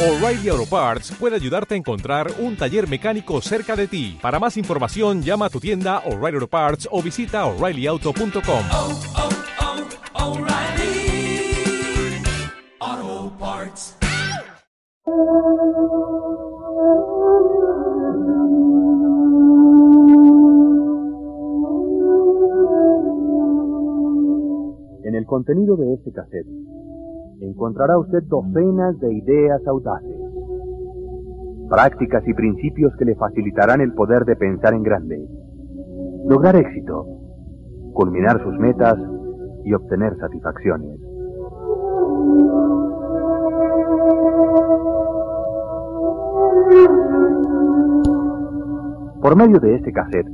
O'Reilly Auto Parts puede ayudarte a encontrar un taller mecánico cerca de ti. Para más información, llama a tu tienda O'Reilly Auto Parts o visita oreillyauto.com. oh, oh, Parts. En el contenido de este cassette encontrará usted docenas de ideas audaces, prácticas y principios que le facilitarán el poder de pensar en grande, lograr éxito, culminar sus metas y obtener satisfacciones. Por medio de este cassette,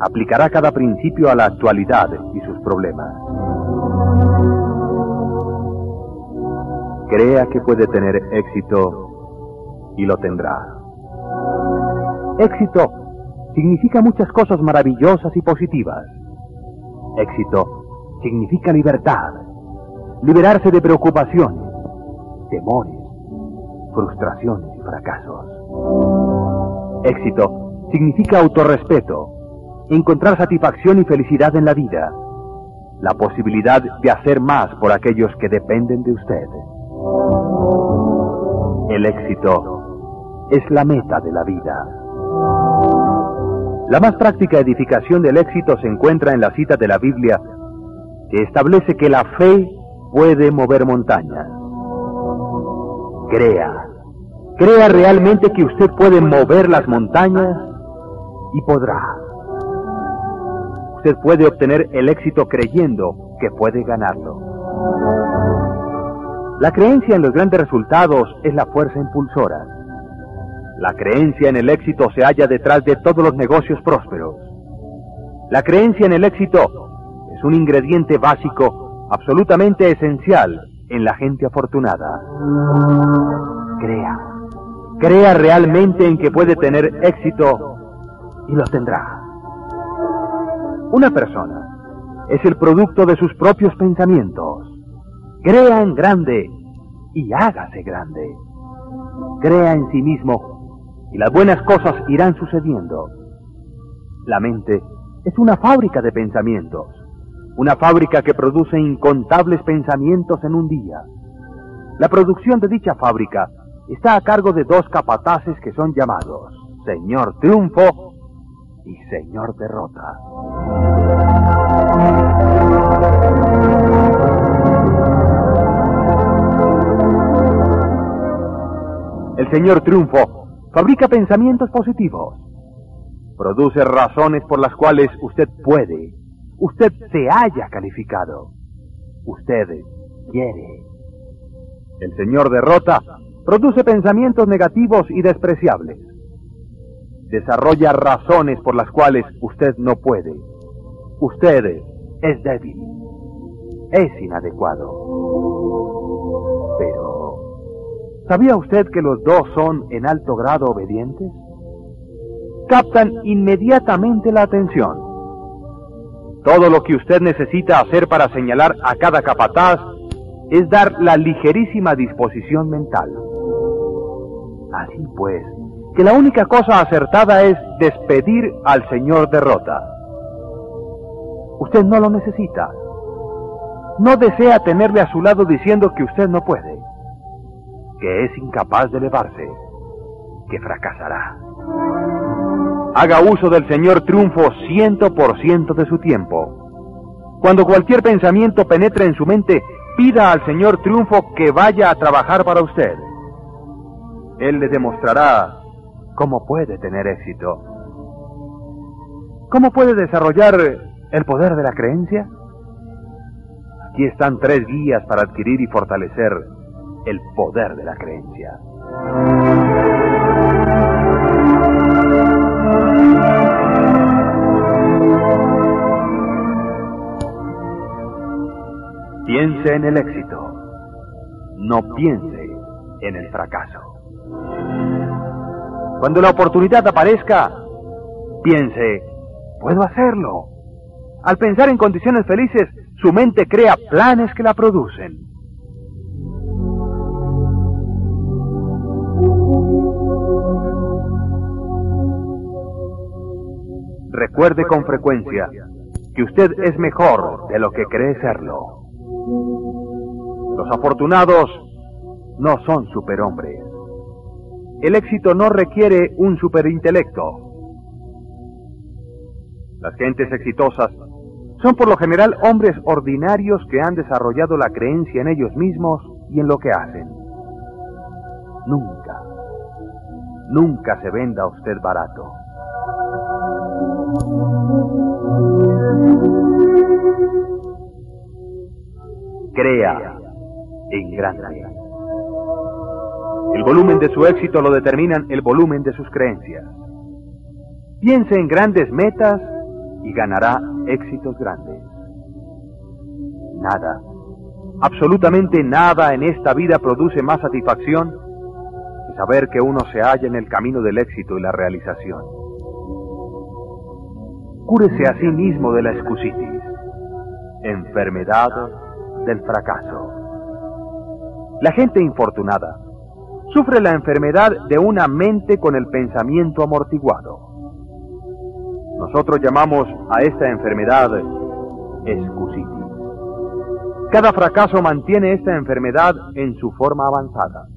aplicará cada principio a la actualidad y sus problemas. Crea que puede tener éxito y lo tendrá. Éxito significa muchas cosas maravillosas y positivas. Éxito significa libertad, liberarse de preocupaciones, temores, frustraciones y fracasos. Éxito significa autorrespeto, encontrar satisfacción y felicidad en la vida, la posibilidad de hacer más por aquellos que dependen de usted. El éxito es la meta de la vida. La más práctica edificación del éxito se encuentra en la cita de la Biblia que establece que la fe puede mover montañas. Crea, crea realmente que usted puede mover las montañas y podrá. Usted puede obtener el éxito creyendo que puede ganarlo. La creencia en los grandes resultados es la fuerza impulsora. La creencia en el éxito se halla detrás de todos los negocios prósperos. La creencia en el éxito es un ingrediente básico absolutamente esencial en la gente afortunada. Crea, crea realmente en que puede tener éxito y lo tendrá. Una persona es el producto de sus propios pensamientos. Crea en grande y hágase grande. Crea en sí mismo y las buenas cosas irán sucediendo. La mente es una fábrica de pensamientos, una fábrica que produce incontables pensamientos en un día. La producción de dicha fábrica está a cargo de dos capataces que son llamados Señor Triunfo y Señor Derrota. Señor Triunfo fabrica pensamientos positivos. Produce razones por las cuales usted puede, usted se haya calificado, usted quiere. El Señor Derrota produce pensamientos negativos y despreciables. Desarrolla razones por las cuales usted no puede. Usted es débil. Es inadecuado. ¿Sabía usted que los dos son en alto grado obedientes? Captan inmediatamente la atención. Todo lo que usted necesita hacer para señalar a cada capataz es dar la ligerísima disposición mental. Así pues, que la única cosa acertada es despedir al señor derrota. Usted no lo necesita. No desea tenerle a su lado diciendo que usted no puede, que es incapaz de elevarse, que fracasará. Haga uso del señor triunfo ciento por ciento de su tiempo. Cuando cualquier pensamiento penetre en su mente, pida al señor triunfo que vaya a trabajar para usted. Él le demostrará cómo puede tener éxito. ¿Cómo puede desarrollar el poder de la creencia? Aquí están tres guías para adquirir y fortalecer el poder de la creencia. Piense en el éxito, no piense en el fracaso. Cuando la oportunidad aparezca, piense, puedo hacerlo. Al pensar en condiciones felices, su mente crea planes que la producen. Recuerde con frecuencia que usted es mejor de lo que cree serlo. Los afortunados no son superhombres. El éxito no requiere un superintelecto. Las gentes exitosas son por lo general hombres ordinarios que han desarrollado la creencia en ellos mismos y en lo que hacen. Nunca, nunca se venda usted barato. Crea en grande. El volumen de su éxito lo determinan el volumen de sus creencias. Piense en grandes metas y ganará éxitos grandes. Nada, absolutamente nada en esta vida produce más satisfacción que saber que uno se halla en el camino del éxito y la realización. Cúrese a sí mismo de la excusitis, enfermedad del fracaso. La gente infortunada sufre la enfermedad de una mente con el pensamiento amortiguado. Nosotros llamamos a esta enfermedad excusitis. Cada fracaso mantiene esta enfermedad en su forma avanzada.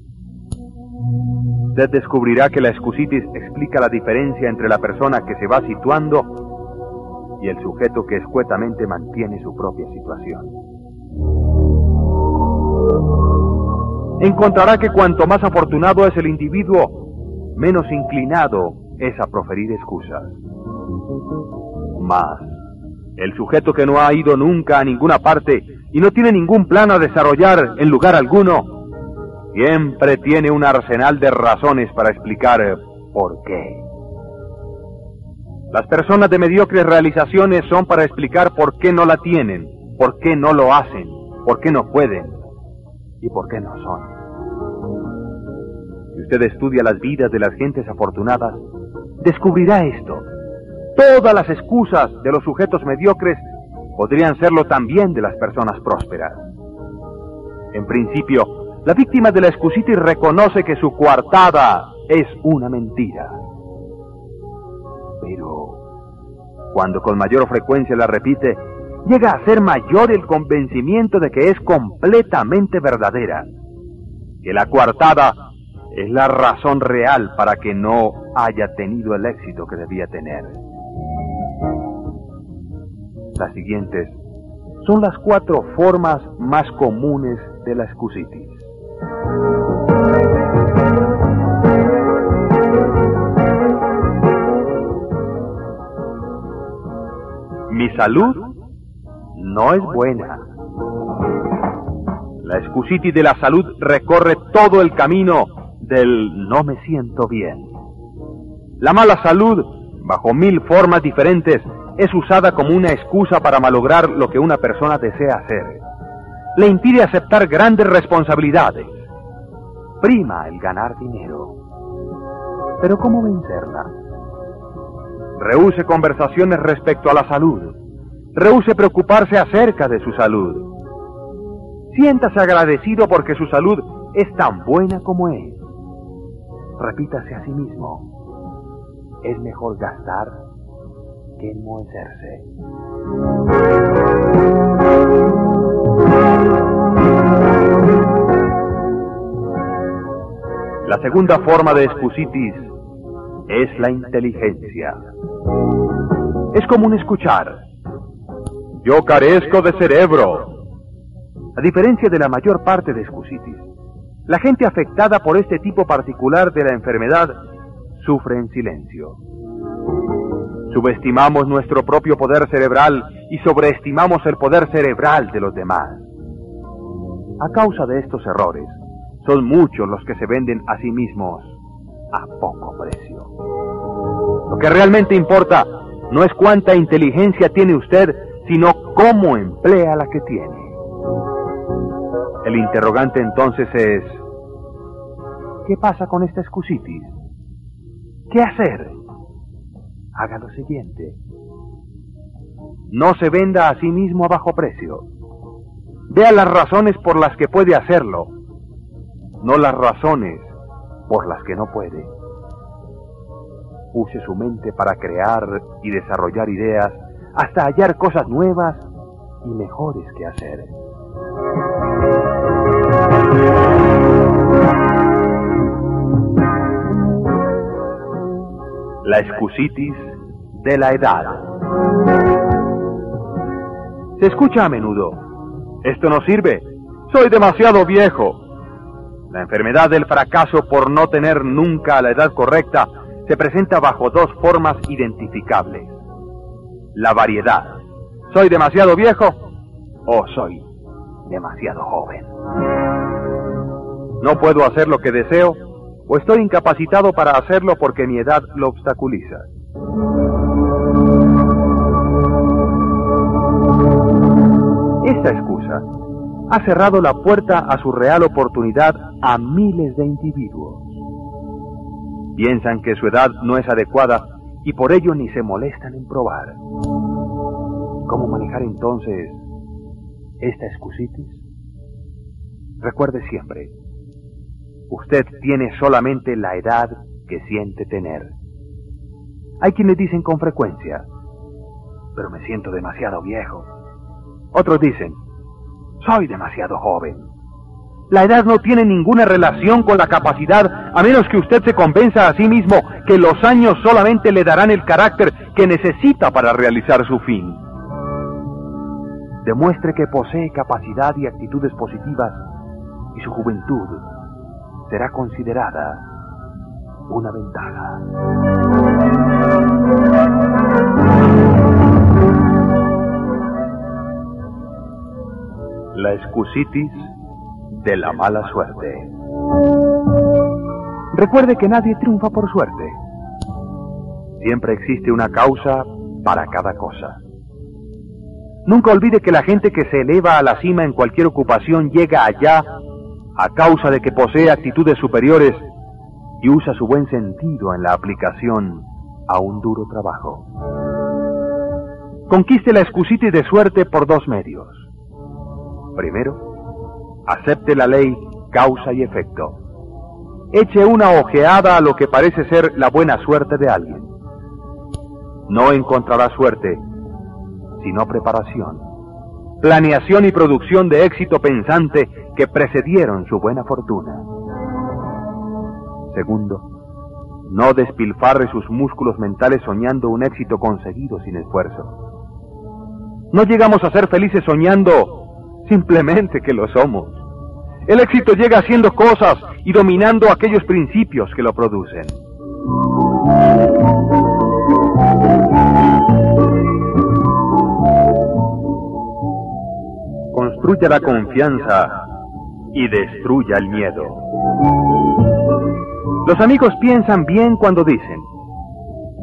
Usted descubrirá que la excusitis explica la diferencia entre la persona que se va situando y el sujeto que escuetamente mantiene su propia situación. Encontrará que cuanto más afortunado es el individuo, menos inclinado es a proferir excusas. Más, el sujeto que no ha ido nunca a ninguna parte y no tiene ningún plan a desarrollar en lugar alguno, siempre tiene un arsenal de razones para explicar por qué. Las personas de mediocres realizaciones son para explicar por qué no la tienen, por qué no lo hacen, por qué no pueden y por qué no son. Si usted estudia las vidas de las gentes afortunadas, descubrirá esto. Todas las excusas de los sujetos mediocres podrían serlo también de las personas prósperas. En principio, la víctima de la excusitis reconoce que su coartada es una mentira. Pero, cuando con mayor frecuencia la repite, llega a ser mayor el convencimiento de que es completamente verdadera, que la coartada es la razón real para que no haya tenido el éxito que debía tener. Las siguientes son las cuatro formas más comunes de la excusitis. Mi salud no es buena. La excusitis de la salud recorre todo el camino del no me siento bien. La mala salud, bajo mil formas diferentes, es usada como una excusa para malograr lo que una persona desea hacer. Le impide aceptar grandes responsabilidades. Prima el ganar dinero. Pero ¿cómo vencerla? Rehúse conversaciones respecto a la salud. Rehúse preocuparse acerca de su salud. Siéntase agradecido porque su salud es tan buena como es. Repítase a sí mismo. Es mejor gastar que enmohecerse. La segunda forma de excusitis es la inteligencia. Es común escuchar. Yo carezco de cerebro. A diferencia de la mayor parte de excusitis, la gente afectada por este tipo particular de la enfermedad sufre en silencio. Subestimamos nuestro propio poder cerebral y sobreestimamos el poder cerebral de los demás. A causa de estos errores, son muchos los que se venden a sí mismos a poco precio. Lo que realmente importa no es cuánta inteligencia tiene usted, sino cómo emplea la que tiene. El interrogante entonces es, ¿qué pasa con esta excusitis? ¿Qué hacer? haga lo siguiente. No se venda a sí mismo a bajo precio. Vea las razones por las que puede hacerlo, no las razones por las que no puede. use su mente para crear y desarrollar ideas hasta hallar cosas nuevas y mejores que hacer. La excusitis de la edad. Se escucha a menudo. Esto no sirve. Soy demasiado viejo. La enfermedad del fracaso por no tener nunca la edad correcta se presenta bajo dos formas identificables. La variedad. ¿Soy demasiado viejo o soy demasiado joven? No puedo hacer lo que deseo o estoy incapacitado para hacerlo porque mi edad lo obstaculiza. Esta excusa ha cerrado la puerta a su real oportunidad a miles de individuos. Piensan que su edad no es adecuada y por ello ni se molestan en probar. ¿Cómo manejar entonces esta excusitis? Recuerde siempre, usted tiene solamente la edad que siente tener. Hay quienes dicen con frecuencia, pero me siento demasiado viejo. Otros dicen, soy demasiado joven. La edad no tiene ninguna relación con la capacidad, a menos que usted se convenza a sí mismo que los años solamente le darán el carácter que necesita para realizar su fin. Demuestre que posee capacidad y actitudes positivas y su juventud será considerada una ventaja. La excusitis de la mala suerte. Recuerde que nadie triunfa por suerte. Siempre existe una causa para cada cosa. Nunca olvide que la gente que se eleva a la cima en cualquier ocupación llega allá a causa de que posee actitudes superiores y usa su buen sentido en la aplicación a un duro trabajo. Conquiste la excusitis de suerte por dos medios. Primero, acepte la ley causa y efecto. Eche una ojeada a lo que parece ser la buena suerte de alguien. No encontrará suerte, sino preparación, planeación y producción de éxito pensante que precedieron su buena fortuna. Segundo, no despilfarre sus músculos mentales soñando un éxito conseguido sin esfuerzo. No llegamos a ser felices soñando simplemente que lo somos. El éxito llega haciendo cosas y dominando aquellos principios que lo producen. Construya la confianza y destruya el miedo. Los amigos piensan bien cuando dicen,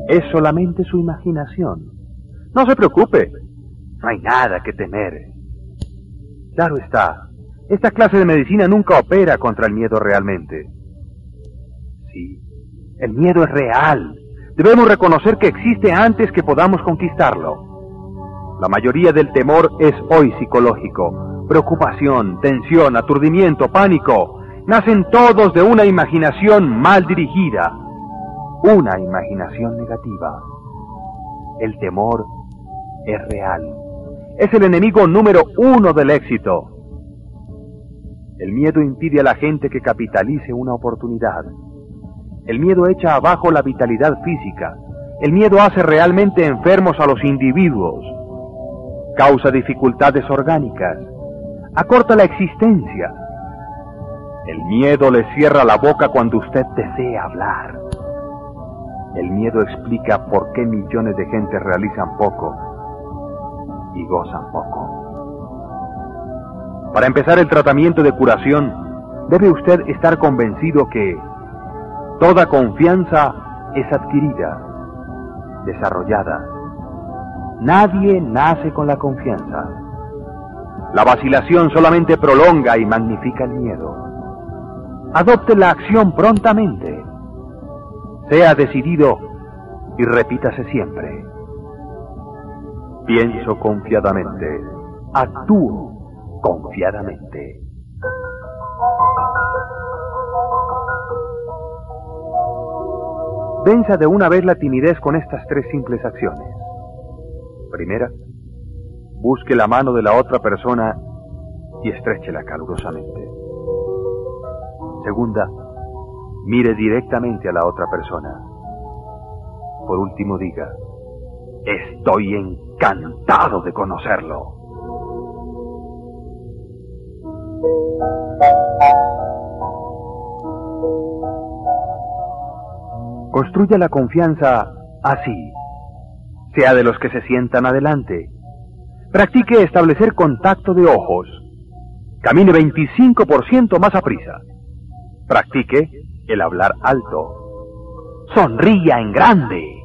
es solamente su imaginación. No se preocupe, no hay nada que temer. Claro está, esta clase de medicina nunca opera contra el miedo realmente. Sí, el miedo es real. Debemos reconocer que existe antes que podamos conquistarlo. La mayoría del temor es hoy psicológico. Preocupación, tensión, aturdimiento, pánico, nacen todos de una imaginación mal dirigida, una imaginación negativa. El temor es real. Es el enemigo número uno del éxito. El miedo impide a la gente que capitalice una oportunidad. El miedo echa abajo la vitalidad física. El miedo hace realmente enfermos a los individuos. Causa dificultades orgánicas. Acorta la existencia el miedo le cierra la boca cuando usted desea hablar. El miedo explica por qué millones de gente realizan poco y gozan poco. Para empezar el tratamiento de curación, debe usted estar convencido que toda confianza es adquirida, desarrollada. Nadie nace con la confianza. La vacilación solamente prolonga y magnifica el miedo. Adopte la acción prontamente. Sea decidido y repítase siempre. Pienso confiadamente. Actúo confiadamente. Venza de una vez la timidez con estas tres simples acciones. Primera, busque la mano de la otra persona y estréchela calurosamente. Segunda, mire directamente a la otra persona. Por último, diga, estoy encantado de conocerlo. Construya la confianza así. Sea de los que se sientan adelante. Practique establecer contacto de ojos. Camine 25% más a prisa. Practique el hablar alto. Sonría en grande.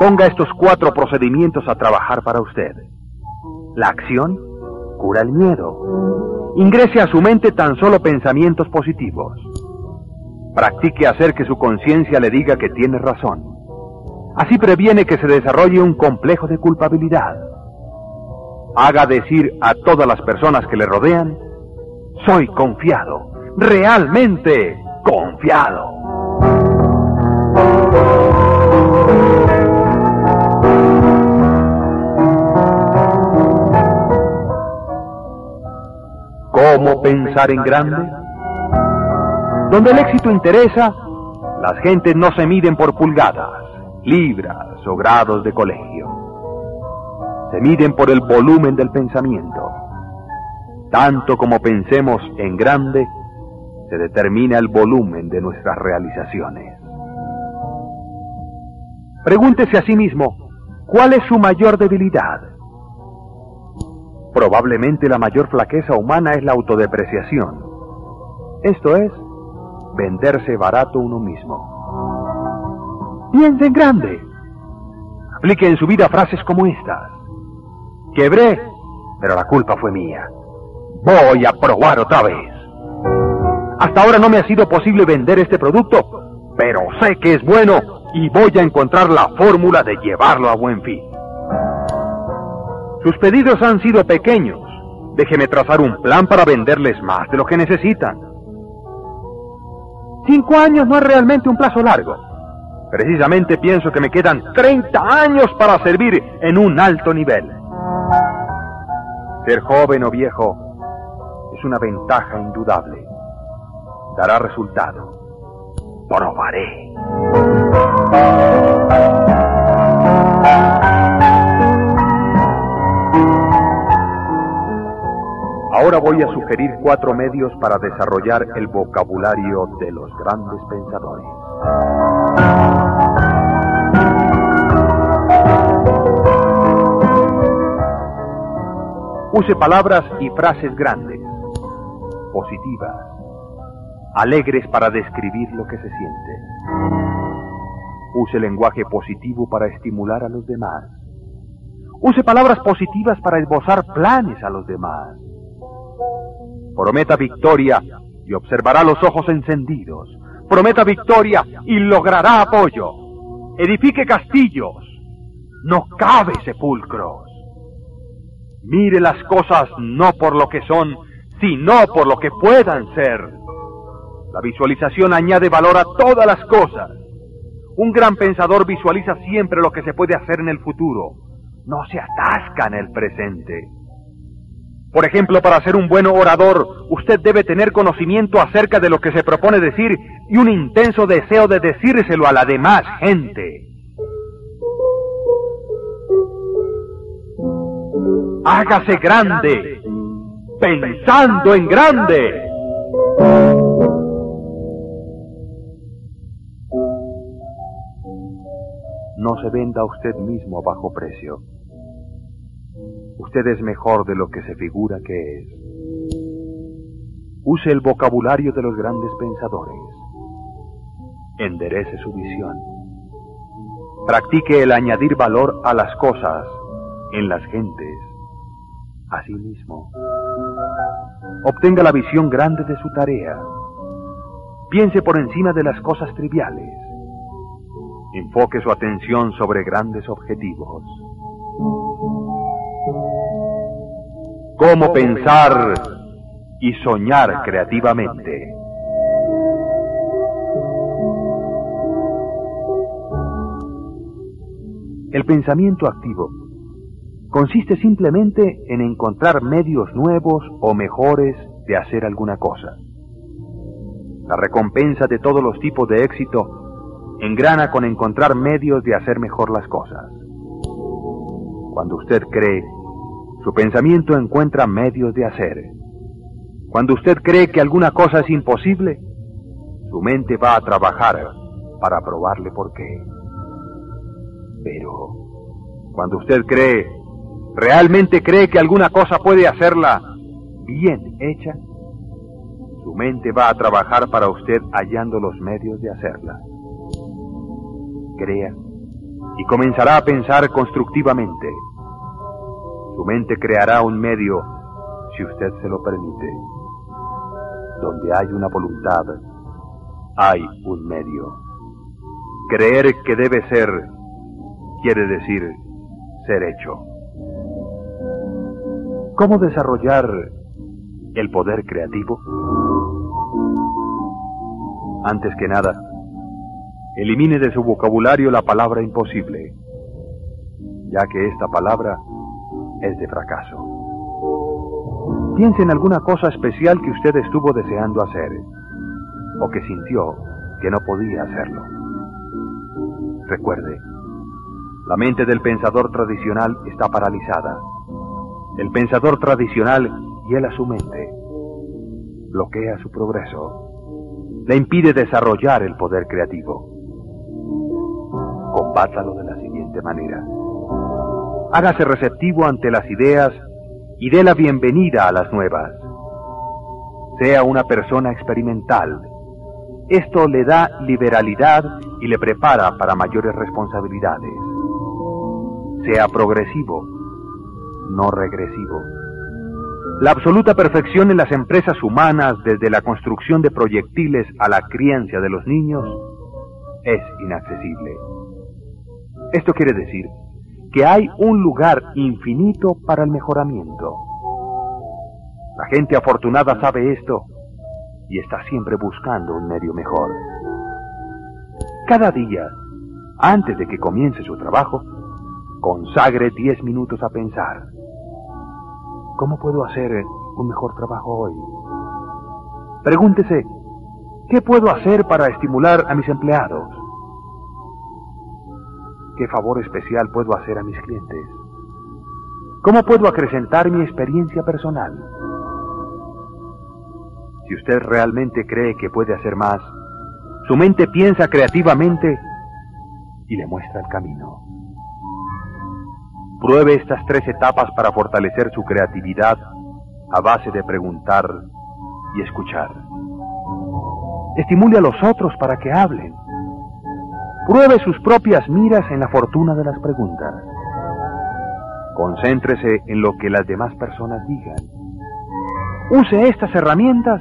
Ponga estos cuatro procedimientos a trabajar para usted. La acción cura el miedo. Ingrese a su mente tan solo pensamientos positivos. Practique hacer que su conciencia le diga que tiene razón. Así previene que se desarrolle un complejo de culpabilidad. Haga decir a todas las personas que le rodean, soy confiado, realmente confiado. ¿Cómo pensar en grande? Donde el éxito interesa, las gentes no se miden por pulgadas, libras o grados de colegio. Se miden por el volumen del pensamiento. Tanto como pensemos en grande, se determina el volumen de nuestras realizaciones. Pregúntese a sí mismo, ¿cuál es su mayor debilidad? Probablemente la mayor flaqueza humana es la autodepreciación. Esto es, venderse barato uno mismo. Piense en grande. Aplique en su vida frases como estas. Quebré, pero la culpa fue mía. Voy a probar otra vez. Hasta ahora no me ha sido posible vender este producto, pero sé que es bueno y voy a encontrar la fórmula de llevarlo a buen fin. Sus pedidos han sido pequeños. Déjeme trazar un plan para venderles más de lo que necesitan. Cinco años no es realmente un plazo largo. Precisamente pienso que me quedan 30 años para servir en un alto nivel. Ser joven o viejo es una ventaja indudable. Dará resultado. Probaré. Ahora voy a sugerir cuatro medios para desarrollar el vocabulario de los grandes pensadores. Use palabras y frases grandes, positivas, alegres para describir lo que se siente. Use lenguaje positivo para estimular a los demás. Use palabras positivas para esbozar planes a los demás. Prometa victoria y observará los ojos encendidos. Prometa victoria y logrará apoyo. Edifique castillos. No cabe sepulcros. Mire las cosas no por lo que son, sino por lo que puedan ser. La visualización añade valor a todas las cosas. Un gran pensador visualiza siempre lo que se puede hacer en el futuro. No se atasca en el presente. Por ejemplo, para ser un buen orador, usted debe tener conocimiento acerca de lo que se propone decir y un intenso deseo de decírselo a la demás gente. Hágase grande, pensando en grande. No se venda usted mismo a bajo precio. Usted es mejor de lo que se figura que es. Use el vocabulario de los grandes pensadores. Enderece su visión. Practique el añadir valor a las cosas, en las gentes, a sí mismo. Obtenga la visión grande de su tarea. Piense por encima de las cosas triviales. Enfoque su atención sobre grandes objetivos. ¿Cómo pensar y soñar creativamente. El pensamiento activo consiste simplemente en encontrar medios nuevos o mejores de hacer alguna cosa. La recompensa de todos los tipos de éxito engrana con encontrar medios de hacer mejor las cosas. Cuando usted cree, su pensamiento encuentra medios de hacer. Cuando usted cree que alguna cosa es imposible, su mente va a trabajar para probarle por qué. Pero, cuando usted cree, realmente cree que alguna cosa puede hacerla bien hecha, su mente va a trabajar para usted hallando los medios de hacerla. Crea y comenzará a pensar constructivamente. Su mente creará un medio si usted se lo permite. Donde hay una voluntad, hay un medio. Creer que debe ser quiere decir ser hecho. ¿Cómo desarrollar el poder creativo? Antes que nada, elimine de su vocabulario la palabra imposible, ya que esta palabra es de fracaso. Piense en alguna cosa especial que usted estuvo deseando hacer, o que sintió que no podía hacerlo. Recuerde, la mente del pensador tradicional está paralizada. El pensador tradicional hiela su mente, bloquea su progreso, le impide desarrollar el poder creativo. Combátalo de la siguiente manera. Hágase receptivo ante las ideas y dé la bienvenida a las nuevas. Sea una persona experimental. Esto le da liberalidad y le prepara para mayores responsabilidades sea progresivo, no regresivo. La absoluta perfección en las empresas humanas, desde la construcción de proyectiles a la crianza de los niños, es inaccesible. Esto quiere decir que hay un lugar infinito para el mejoramiento. La gente afortunada sabe esto y está siempre buscando un medio mejor. Cada día, antes de que comience su trabajo, Consagre diez minutos a pensar. ¿Cómo puedo hacer un mejor trabajo hoy? Pregúntese, ¿qué puedo hacer para estimular a mis empleados? ¿Qué favor especial puedo hacer a mis clientes? ¿Cómo puedo acrecentar mi experiencia personal? Si usted realmente cree que puede hacer más, su mente piensa creativamente y le muestra el camino. Pruebe estas tres etapas para fortalecer su creatividad a base de preguntar y escuchar. Estimule a los otros para que hablen. Pruebe sus propias miras en la fortuna de las preguntas. Concéntrese en lo que las demás personas digan. Use estas herramientas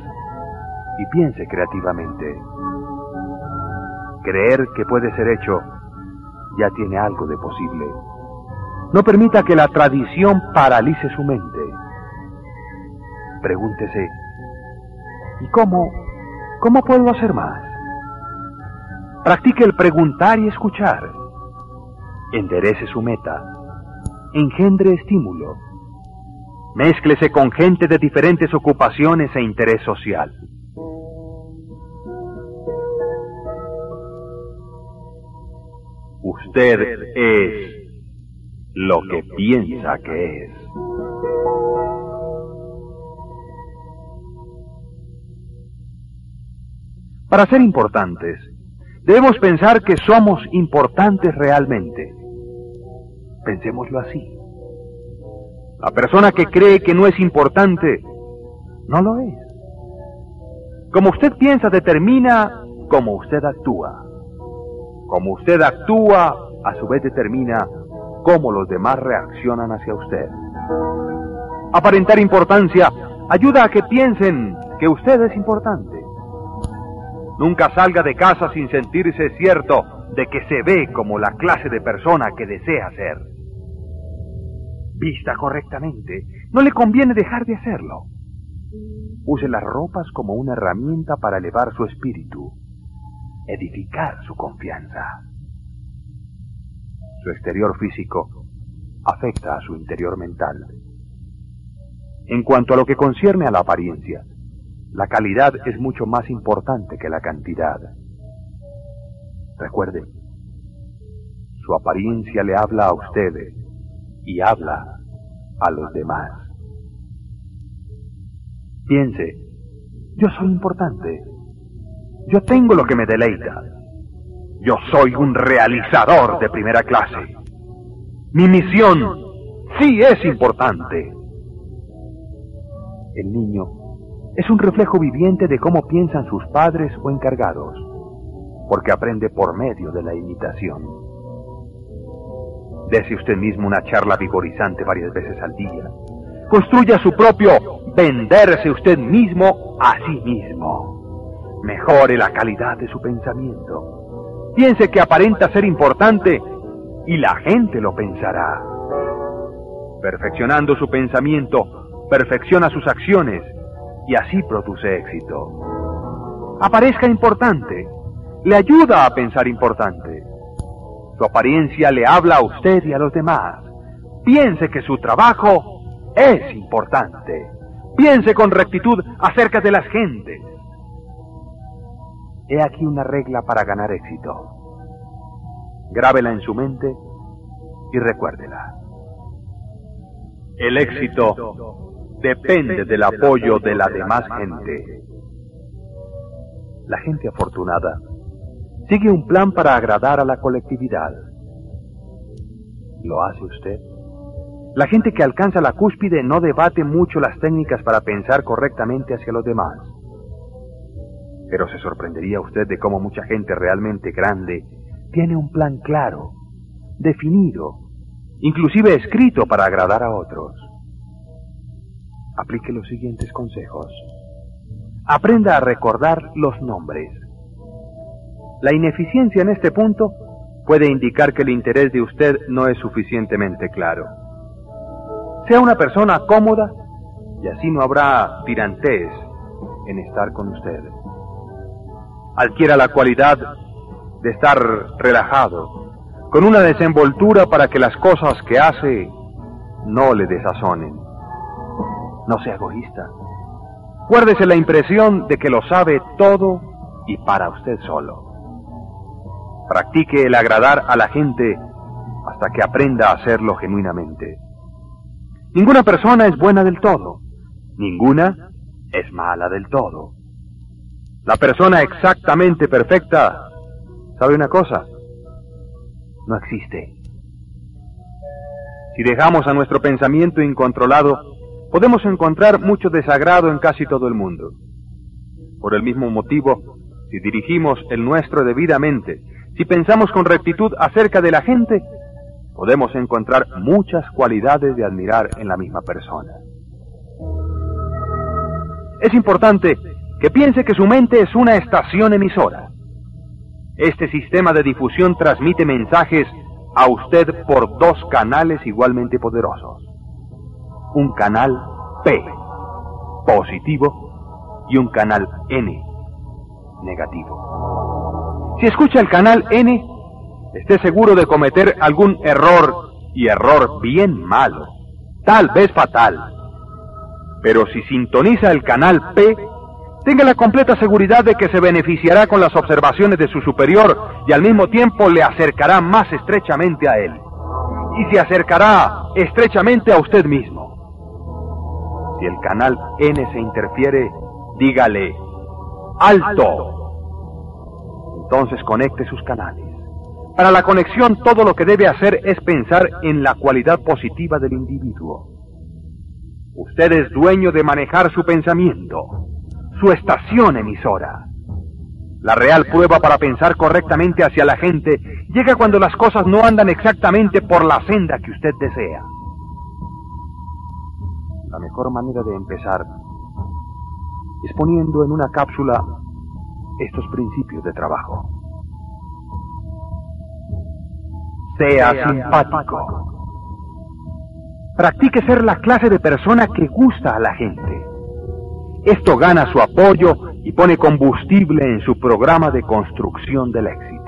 y piense creativamente. Creer que puede ser hecho ya tiene algo de posible. No permita que la tradición paralice su mente. Pregúntese, ¿y cómo? ¿Cómo puedo hacer más? Practique el preguntar y escuchar. Enderece su meta. Engendre estímulo. Mézclese con gente de diferentes ocupaciones e interés social. Usted es lo que piensa que es. Para ser importantes, debemos pensar que somos importantes realmente. Pensémoslo así. La persona que cree que no es importante, no lo es. Como usted piensa determina cómo usted actúa. Como usted actúa, a su vez determina cómo los demás reaccionan hacia usted. Aparentar importancia ayuda a que piensen que usted es importante. Nunca salga de casa sin sentirse cierto de que se ve como la clase de persona que desea ser. Vista correctamente, no le conviene dejar de hacerlo. Use las ropas como una herramienta para elevar su espíritu, edificar su confianza. Su exterior físico afecta a su interior mental. En cuanto a lo que concierne a la apariencia, la calidad es mucho más importante que la cantidad. Recuerde, su apariencia le habla a usted y habla a los demás. Piense, yo soy importante. Yo tengo lo que me deleita. Yo soy un realizador de primera clase. Mi misión sí es importante. El niño es un reflejo viviente de cómo piensan sus padres o encargados, porque aprende por medio de la imitación. Dese usted mismo una charla vigorizante varias veces al día. Construya su propio venderse usted mismo a sí mismo. Mejore la calidad de su pensamiento. Piense que aparenta ser importante y la gente lo pensará. Perfeccionando su pensamiento, perfecciona sus acciones y así produce éxito. Aparezca importante, le ayuda a pensar importante. Su apariencia le habla a usted y a los demás. Piense que su trabajo es importante. Piense con rectitud acerca de las gentes. He aquí una regla para ganar éxito. Grábela en su mente y recuérdela. El éxito depende del apoyo de la demás gente. La gente afortunada sigue un plan para agradar a la colectividad. ¿Lo hace usted? La gente que alcanza la cúspide no debate mucho las técnicas para pensar correctamente hacia los demás. Pero se sorprendería usted de cómo mucha gente realmente grande tiene un plan claro, definido, inclusive escrito para agradar a otros. Aplique los siguientes consejos. Aprenda a recordar los nombres. La ineficiencia en este punto puede indicar que el interés de usted no es suficientemente claro. Sea una persona cómoda y así no habrá tirantez en estar con usted. Adquiera la cualidad de estar relajado, con una desenvoltura para que las cosas que hace no le desazonen. No sea egoísta. Guárdese la impresión de que lo sabe todo y para usted solo. Practique el agradar a la gente hasta que aprenda a hacerlo genuinamente. Ninguna persona es buena del todo. Ninguna es mala del todo. La persona exactamente perfecta, ¿sabe una cosa? No existe. Si dejamos a nuestro pensamiento incontrolado, podemos encontrar mucho desagrado en casi todo el mundo. Por el mismo motivo, si dirigimos el nuestro debidamente si pensamos con rectitud acerca de la gente, podemos encontrar muchas cualidades de admirar en la misma persona. Es importante que piense que su mente es una estación emisora. Este sistema de difusión transmite mensajes a usted por dos canales igualmente poderosos. Un canal P, positivo, y un canal N, negativo. Si escucha el canal N, esté seguro de cometer algún error, y error bien malo, tal vez fatal. Pero si sintoniza el canal P, tenga la completa seguridad de que se beneficiará con las observaciones de su superior y al mismo tiempo le acercará más estrechamente a él. Y se acercará estrechamente a usted mismo. Si el canal N se interfiere, dígale, alto. Entonces conecte sus canales. Para la conexión todo lo que debe hacer es pensar en la cualidad positiva del individuo. Usted es dueño de manejar su pensamiento, su estación emisora. La real prueba para pensar correctamente hacia la gente llega cuando las cosas no andan exactamente por la senda que usted desea. La mejor manera de empezar es poniendo en una cápsula estos principios de trabajo. Sea, simpático. Practique ser la clase de persona que gusta a la gente. Esto gana su apoyo y pone combustible en su programa de construcción del éxito.